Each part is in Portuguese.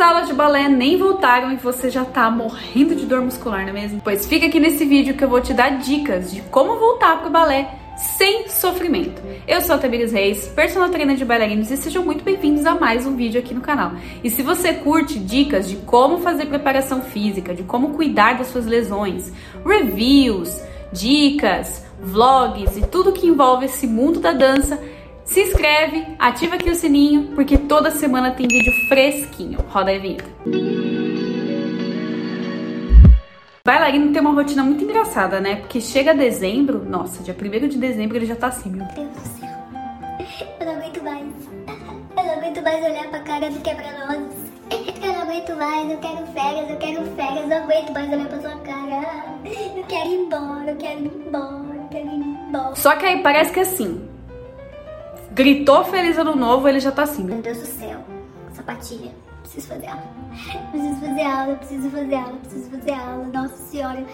Suas aulas de balé nem voltaram e você já tá morrendo de dor muscular, não é mesmo? Pois fica aqui nesse vídeo que eu vou te dar dicas de como voltar pro balé sem sofrimento. Eu sou a Tamires Reis, personal trainer de bailarinos e sejam muito bem-vindos a mais um vídeo aqui no canal. E se você curte dicas de como fazer preparação física, de como cuidar das suas lesões, reviews, dicas, vlogs e tudo que envolve esse mundo da dança, se inscreve, ativa aqui o sininho, porque toda semana tem vídeo fresquinho. Roda aí a vinheta. Bailarino tem uma rotina muito engraçada, né? Porque chega dezembro, nossa, dia 1 de dezembro ele já tá assim, meu Deus do céu. Eu não aguento mais. Eu não aguento mais olhar pra cara do quebra-nozes. Eu não aguento mais, eu quero férias, eu quero férias, eu não aguento mais olhar pra sua cara. Eu quero ir embora, eu quero ir embora, eu quero ir embora. Só que aí parece que assim, gritou feliz ano novo, ele já tá assim. Meu Deus do céu, sapatilha preciso fazer aula. Preciso fazer aula, preciso fazer aula, preciso fazer aula. Nossa senhora.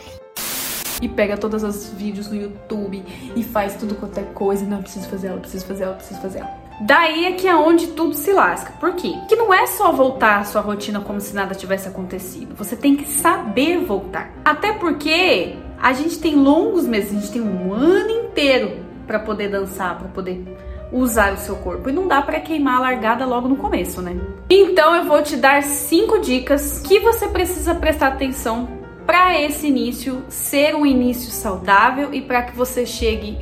E pega todos os vídeos no YouTube e faz tudo quanto é coisa. Não, preciso fazer aula, preciso fazer aula, preciso fazer aula. Daí é que é onde tudo se lasca. Por quê? Que não é só voltar à sua rotina como se nada tivesse acontecido. Você tem que saber voltar. Até porque a gente tem longos meses, a gente tem um ano inteiro para poder dançar, para poder usar o seu corpo. E não dá para queimar a largada logo no começo, né? Então eu vou te dar cinco dicas que você precisa prestar atenção para esse início ser um início saudável e para que você chegue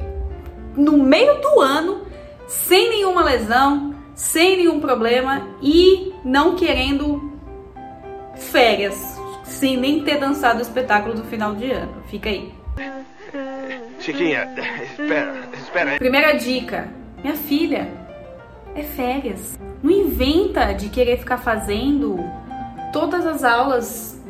no meio do ano sem nenhuma lesão, sem nenhum problema e não querendo férias, sem nem ter dançado o espetáculo do final de ano. Fica aí. Chiquinha, espera, espera. Primeira dica: minha filha, é férias. Não inventa de querer ficar fazendo todas as aulas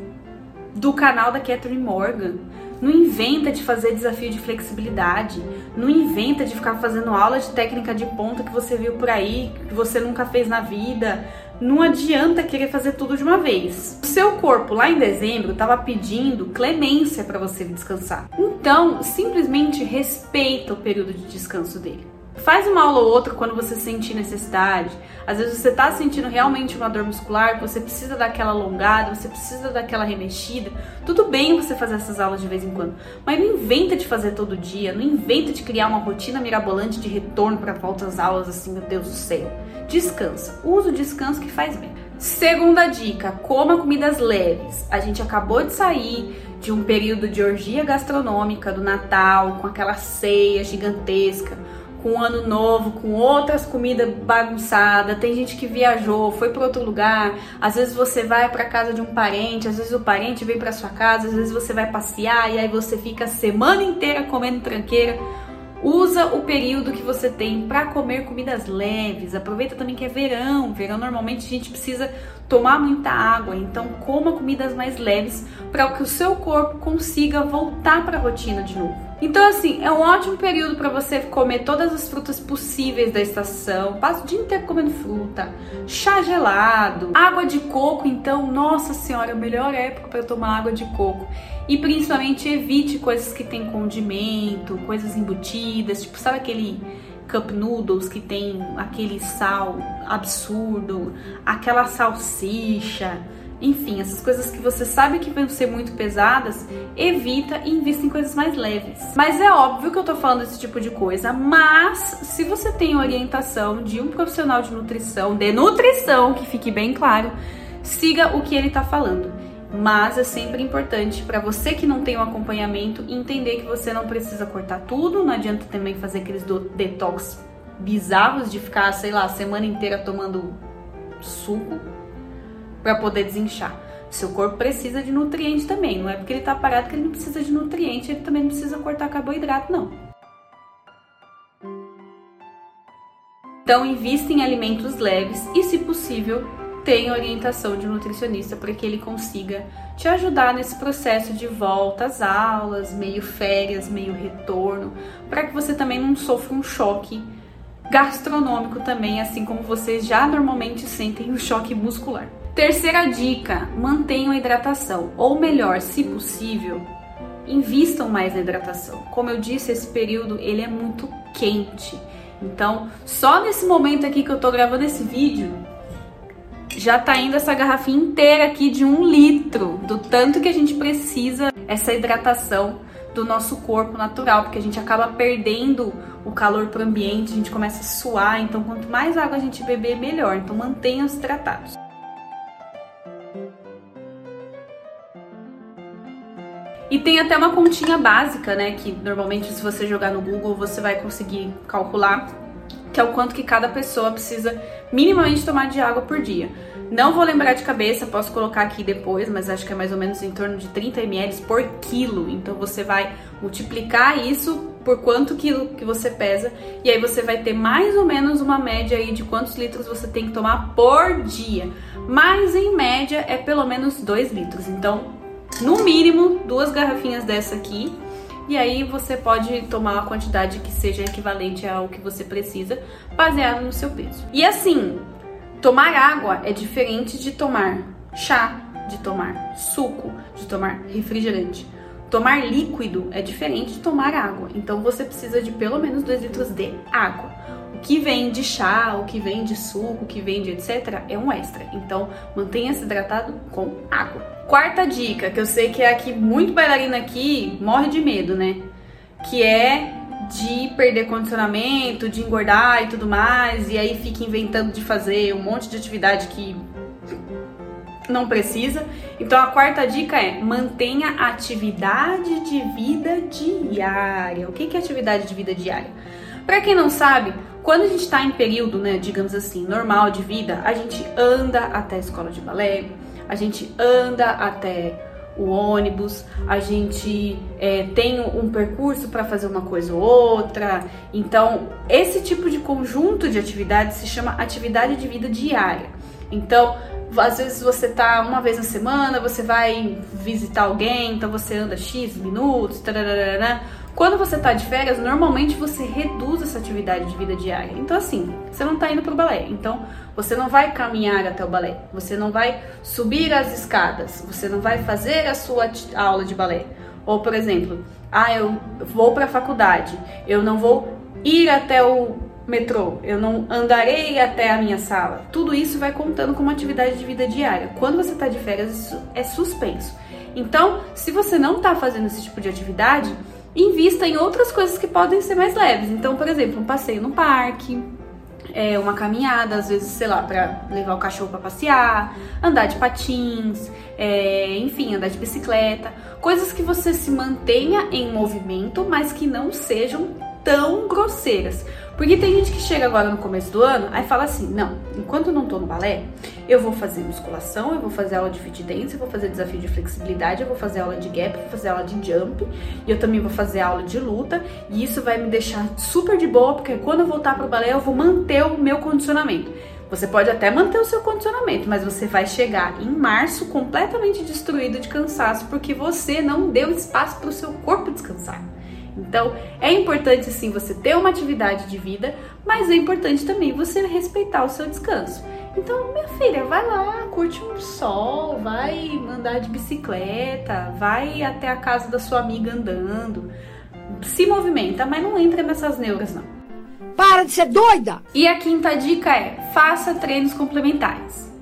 do canal da Catherine Morgan. Não inventa de fazer desafio de flexibilidade. Não inventa de ficar fazendo aula de técnica de ponta que você viu por aí, que você nunca fez na vida. Não adianta querer fazer tudo de uma vez. O seu corpo lá em dezembro estava pedindo clemência para você descansar. Então, simplesmente respeita o período de descanso dele. Faz uma aula ou outra quando você sentir necessidade. Às vezes você está sentindo realmente uma dor muscular, você precisa daquela alongada, você precisa daquela remexida. Tudo bem você fazer essas aulas de vez em quando, mas não inventa de fazer todo dia, não inventa de criar uma rotina mirabolante de retorno para volta aulas assim, meu Deus do céu. Descansa. Usa o descanso que faz bem. Segunda dica: coma comidas leves. A gente acabou de sair de um período de orgia gastronômica do Natal, com aquela ceia gigantesca com ano novo, com outras comidas bagunçadas. Tem gente que viajou, foi para outro lugar. Às vezes você vai para casa de um parente, às vezes o parente vem para sua casa, às vezes você vai passear e aí você fica a semana inteira comendo tranqueira. Usa o período que você tem para comer comidas leves. Aproveita também que é verão. Verão normalmente a gente precisa tomar muita água, então coma comidas mais leves para que o seu corpo consiga voltar para a rotina de novo. Então, assim, é um ótimo período para você comer todas as frutas possíveis da estação. Passa o dia inteiro comendo fruta, chá gelado, água de coco. Então, nossa senhora, é a melhor época para tomar água de coco. E principalmente evite coisas que tem condimento, coisas embutidas, tipo, sabe aquele cup noodles que tem aquele sal absurdo, aquela salsicha enfim, essas coisas que você sabe que vão ser muito pesadas, evita e invista em coisas mais leves. Mas é óbvio que eu tô falando esse tipo de coisa, mas se você tem orientação de um profissional de nutrição, de nutrição, que fique bem claro, siga o que ele tá falando. Mas é sempre importante para você que não tem o um acompanhamento entender que você não precisa cortar tudo, não adianta também fazer aqueles detox bizarros de ficar, sei lá, a semana inteira tomando suco para poder desinchar. Seu corpo precisa de nutriente também, não é porque ele está parado que ele não precisa de nutriente, ele também não precisa cortar carboidrato, não. Então, invista em alimentos leves e, se possível, tenha orientação de nutricionista para que ele consiga te ajudar nesse processo de volta às aulas, meio férias, meio retorno, para que você também não sofra um choque gastronômico também, assim como vocês já normalmente sentem o um choque muscular. Terceira dica: mantenham a hidratação, ou melhor, se possível, invistam mais na hidratação. Como eu disse, esse período ele é muito quente. Então, só nesse momento aqui que eu tô gravando esse vídeo, já tá indo essa garrafinha inteira aqui de um litro, do tanto que a gente precisa essa hidratação do nosso corpo natural, porque a gente acaba perdendo o calor pro ambiente, a gente começa a suar, então quanto mais água a gente beber, melhor. Então mantenha-se hidratados. E tem até uma continha básica, né, que normalmente se você jogar no Google, você vai conseguir calcular que é o quanto que cada pessoa precisa minimamente tomar de água por dia. Não vou lembrar de cabeça, posso colocar aqui depois, mas acho que é mais ou menos em torno de 30 ml por quilo. Então você vai multiplicar isso por quanto quilo que você pesa e aí você vai ter mais ou menos uma média aí de quantos litros você tem que tomar por dia. Mas em média é pelo menos 2 litros. Então, no mínimo, duas garrafinhas dessa aqui e aí você pode tomar a quantidade que seja equivalente ao que você precisa, baseado no seu peso. E assim, tomar água é diferente de tomar chá, de tomar suco, de tomar refrigerante. Tomar líquido é diferente de tomar água. Então você precisa de pelo menos 2 litros de água. Que vem de chá, o que vem de suco, o que vem de etc. é um extra. Então mantenha-se hidratado com água. Quarta dica, que eu sei que é aqui muito bailarina aqui morre de medo, né? Que é de perder condicionamento, de engordar e tudo mais, e aí fica inventando de fazer um monte de atividade que não precisa. Então a quarta dica é mantenha atividade de vida diária. O que é atividade de vida diária? Para quem não sabe, quando a gente está em período, né, digamos assim, normal de vida, a gente anda até a escola de balé, a gente anda até o ônibus, a gente é, tem um percurso para fazer uma coisa ou outra. Então, esse tipo de conjunto de atividades se chama atividade de vida diária. Então, às vezes você tá uma vez na semana, você vai visitar alguém, então você anda X minutos, tararara. Quando você tá de férias, normalmente você reduz essa atividade de vida diária. Então, assim, você não tá indo pro balé. Então, você não vai caminhar até o balé. Você não vai subir as escadas. Você não vai fazer a sua aula de balé. Ou, por exemplo, ah, eu vou para a faculdade. Eu não vou ir até o metrô. Eu não andarei até a minha sala. Tudo isso vai contando como atividade de vida diária. Quando você tá de férias, isso é suspenso. Então, se você não tá fazendo esse tipo de atividade, invista em outras coisas que podem ser mais leves. Então, por exemplo, um passeio no parque, é, uma caminhada, às vezes, sei lá, para levar o cachorro para passear, andar de patins, é, enfim, andar de bicicleta, coisas que você se mantenha em movimento, mas que não sejam tão grosseiras. Porque tem gente que chega agora no começo do ano, aí fala assim: não, enquanto eu não tô no balé, eu vou fazer musculação, eu vou fazer aula de fit dance, eu vou fazer desafio de flexibilidade, eu vou fazer aula de gap, eu vou fazer aula de jump, e eu também vou fazer aula de luta, e isso vai me deixar super de boa, porque quando eu voltar pro balé, eu vou manter o meu condicionamento. Você pode até manter o seu condicionamento, mas você vai chegar em março completamente destruído de cansaço, porque você não deu espaço para o seu corpo descansar. Então, é importante sim você ter uma atividade de vida, mas é importante também você respeitar o seu descanso. Então, minha filha, vai lá, curte um sol, vai andar de bicicleta, vai até a casa da sua amiga andando. Se movimenta, mas não entra nessas neuras, não. Para de ser doida! E a quinta dica é: faça treinos complementares.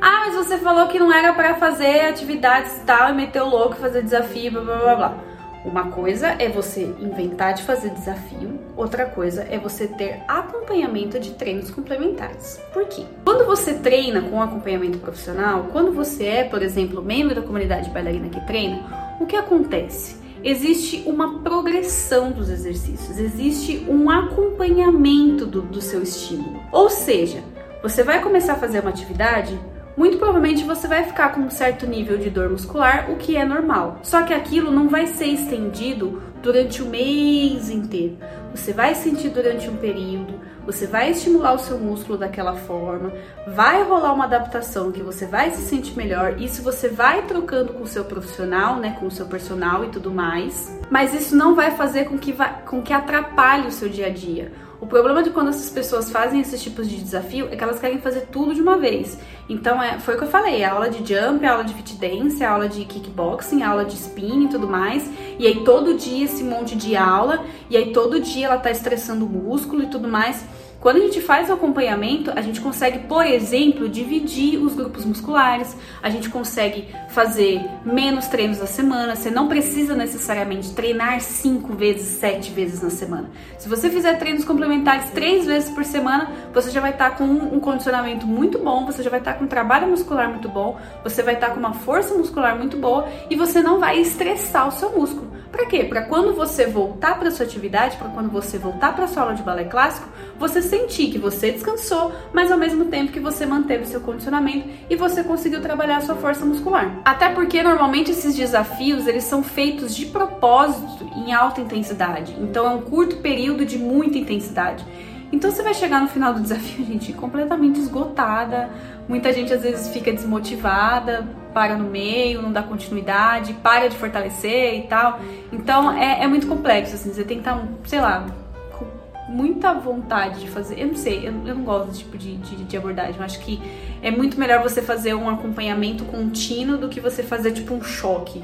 Ah, mas você falou que não era para fazer atividades tal e meter o louco, fazer desafio, blá blá blá blá. Uma coisa é você inventar de fazer desafio, outra coisa é você ter acompanhamento de treinos complementares. Por quê? Quando você treina com acompanhamento profissional, quando você é, por exemplo, membro da comunidade bailarina que treina, o que acontece? Existe uma progressão dos exercícios, existe um acompanhamento do, do seu estímulo. Ou seja, você vai começar a fazer uma atividade muito provavelmente você vai ficar com um certo nível de dor muscular, o que é normal. Só que aquilo não vai ser estendido durante o mês inteiro. Você vai sentir durante um período, você vai estimular o seu músculo daquela forma, vai rolar uma adaptação que você vai se sentir melhor. Isso você vai trocando com o seu profissional, né, com o seu personal e tudo mais. Mas isso não vai fazer com que, vá, com que atrapalhe o seu dia a dia. O problema de quando essas pessoas fazem esses tipos de desafio é que elas querem fazer tudo de uma vez. Então é, foi o que eu falei, a aula de jump, a aula de fit dance, a aula de kickboxing, a aula de spin e tudo mais. E aí todo dia esse monte de aula, e aí todo dia ela tá estressando o músculo e tudo mais. Quando a gente faz o acompanhamento, a gente consegue, por exemplo, dividir os grupos musculares, a gente consegue fazer menos treinos na semana. Você não precisa necessariamente treinar cinco vezes, sete vezes na semana. Se você fizer treinos complementares três vezes por semana, você já vai estar tá com um condicionamento muito bom, você já vai estar tá com um trabalho muscular muito bom, você vai estar tá com uma força muscular muito boa e você não vai estressar o seu músculo. Para quê? Para quando você voltar para sua atividade, para quando você voltar para sua aula de balé clássico, você sentir que você descansou, mas ao mesmo tempo que você manteve o seu condicionamento e você conseguiu trabalhar a sua força muscular. Até porque normalmente esses desafios, eles são feitos de propósito em alta intensidade. Então é um curto período de muita intensidade. Então você vai chegar no final do desafio, gente, completamente esgotada. Muita gente às vezes fica desmotivada, para no meio, não dá continuidade, para de fortalecer e tal. Então é, é muito complexo, assim, você tem que estar, sei lá, com muita vontade de fazer. Eu não sei, eu, eu não gosto desse tipo de, de, de, abordagem. Eu acho que é muito melhor você fazer um acompanhamento contínuo do que você fazer tipo um choque.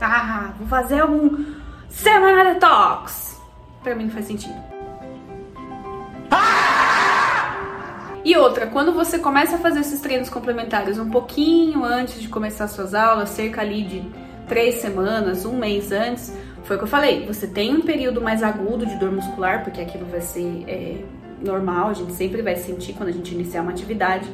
Ah, vou fazer um Semana Detox! Pra mim não faz sentido. E outra, quando você começa a fazer esses treinos complementares um pouquinho antes de começar suas aulas, cerca ali de três semanas, um mês antes, foi o que eu falei. Você tem um período mais agudo de dor muscular, porque aquilo vai ser é, normal, a gente sempre vai sentir quando a gente iniciar uma atividade.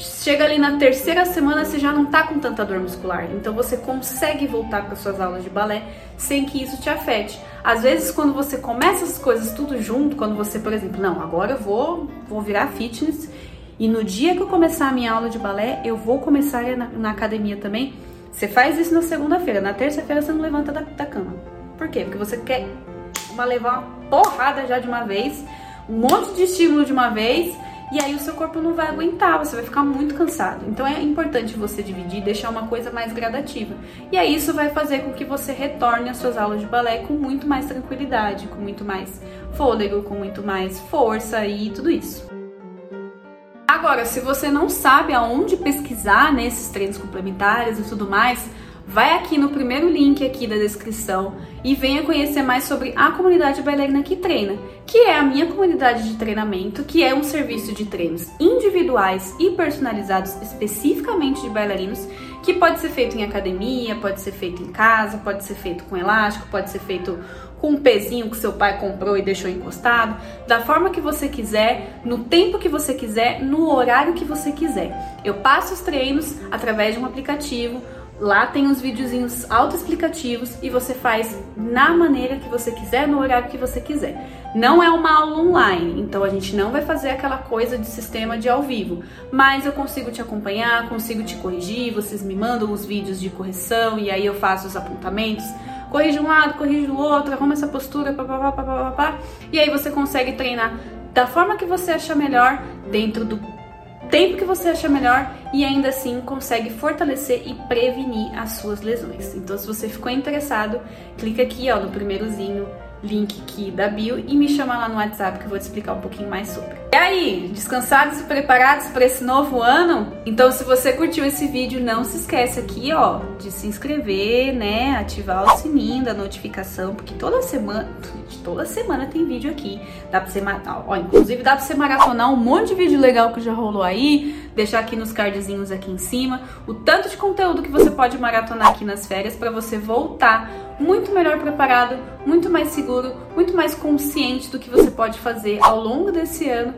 Chega ali na terceira semana, você já não tá com tanta dor muscular, então você consegue voltar para suas aulas de balé sem que isso te afete. Às vezes, quando você começa as coisas tudo junto, quando você, por exemplo, não, agora eu vou, vou virar fitness e no dia que eu começar a minha aula de balé, eu vou começar na, na academia também. Você faz isso na segunda-feira, na terça-feira você não levanta da, da cama. Por quê? Porque você quer uma, levar uma porrada já de uma vez, um monte de estímulo de uma vez e aí o seu corpo não vai aguentar, você vai ficar muito cansado. Então é importante você dividir, deixar uma coisa mais gradativa. E aí isso vai fazer com que você retorne às suas aulas de balé com muito mais tranquilidade, com muito mais fôlego, com muito mais força e tudo isso. Agora, se você não sabe aonde pesquisar nesses treinos complementares e tudo mais, vai aqui no primeiro link aqui da descrição e venha conhecer mais sobre a comunidade bailarina que treina, que é a minha comunidade de treinamento, que é um serviço de treinos individuais e personalizados especificamente de bailarinos, que pode ser feito em academia, pode ser feito em casa, pode ser feito com elástico, pode ser feito com um pezinho que seu pai comprou e deixou encostado, da forma que você quiser, no tempo que você quiser, no horário que você quiser. Eu passo os treinos através de um aplicativo Lá tem os videozinhos autoexplicativos e você faz na maneira que você quiser, no horário que você quiser. Não é uma aula online, então a gente não vai fazer aquela coisa de sistema de ao vivo, mas eu consigo te acompanhar, consigo te corrigir, vocês me mandam os vídeos de correção e aí eu faço os apontamentos. Corrige um lado, corrige o outro, arruma essa postura, papapá, papapá, e aí você consegue treinar da forma que você achar melhor dentro do tempo que você acha melhor e ainda assim consegue fortalecer e prevenir as suas lesões. Então, se você ficou interessado, clica aqui ó, no primeirozinho link aqui da bio e me chama lá no WhatsApp que eu vou te explicar um pouquinho mais sobre. E aí, descansados e preparados para esse novo ano? Então, se você curtiu esse vídeo, não se esquece aqui, ó, de se inscrever, né, ativar o sininho da notificação, porque toda semana, toda semana tem vídeo aqui. Dá para você, ó, inclusive dá para você maratonar um monte de vídeo legal que já rolou aí, deixar aqui nos cardzinhos aqui em cima, o tanto de conteúdo que você pode maratonar aqui nas férias para você voltar muito melhor preparado, muito mais seguro, muito mais consciente do que você pode fazer ao longo desse ano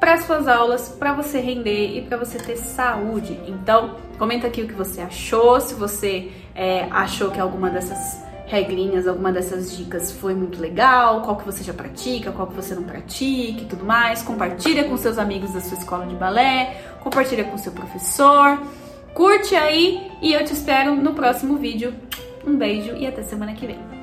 para suas aulas, para você render e para você ter saúde. Então, comenta aqui o que você achou, se você é, achou que alguma dessas regrinhas, alguma dessas dicas foi muito legal, qual que você já pratica, qual que você não pratica e tudo mais. Compartilha com seus amigos da sua escola de balé, compartilha com seu professor. Curte aí e eu te espero no próximo vídeo. Um beijo e até semana que vem.